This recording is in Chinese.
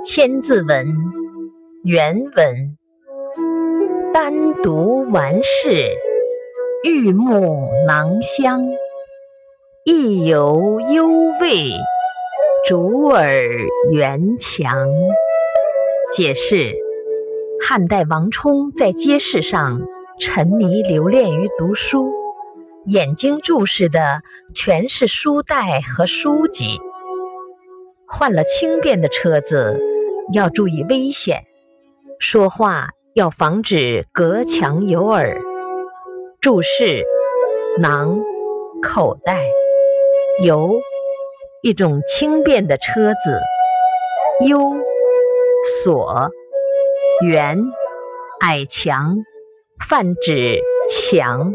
《千字文》原文：单独顽世，玉木囊香，意犹幽味，竹耳圆墙。解释：汉代王充在街市上沉迷留恋于读书，眼睛注视的全是书袋和书籍。换了轻便的车子。要注意危险，说话要防止隔墙有耳。注释：囊、口袋、游，一种轻便的车子。幽，锁、圆、矮墙，泛指墙。